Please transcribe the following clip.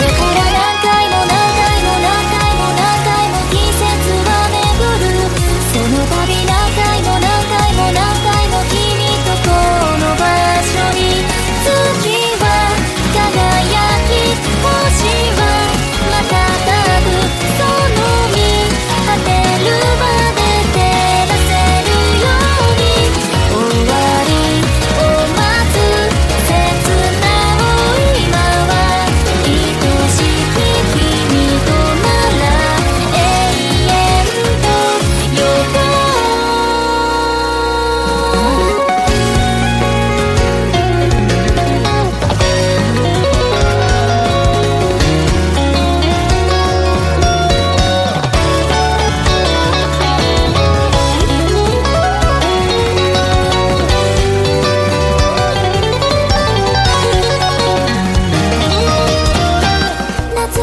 れ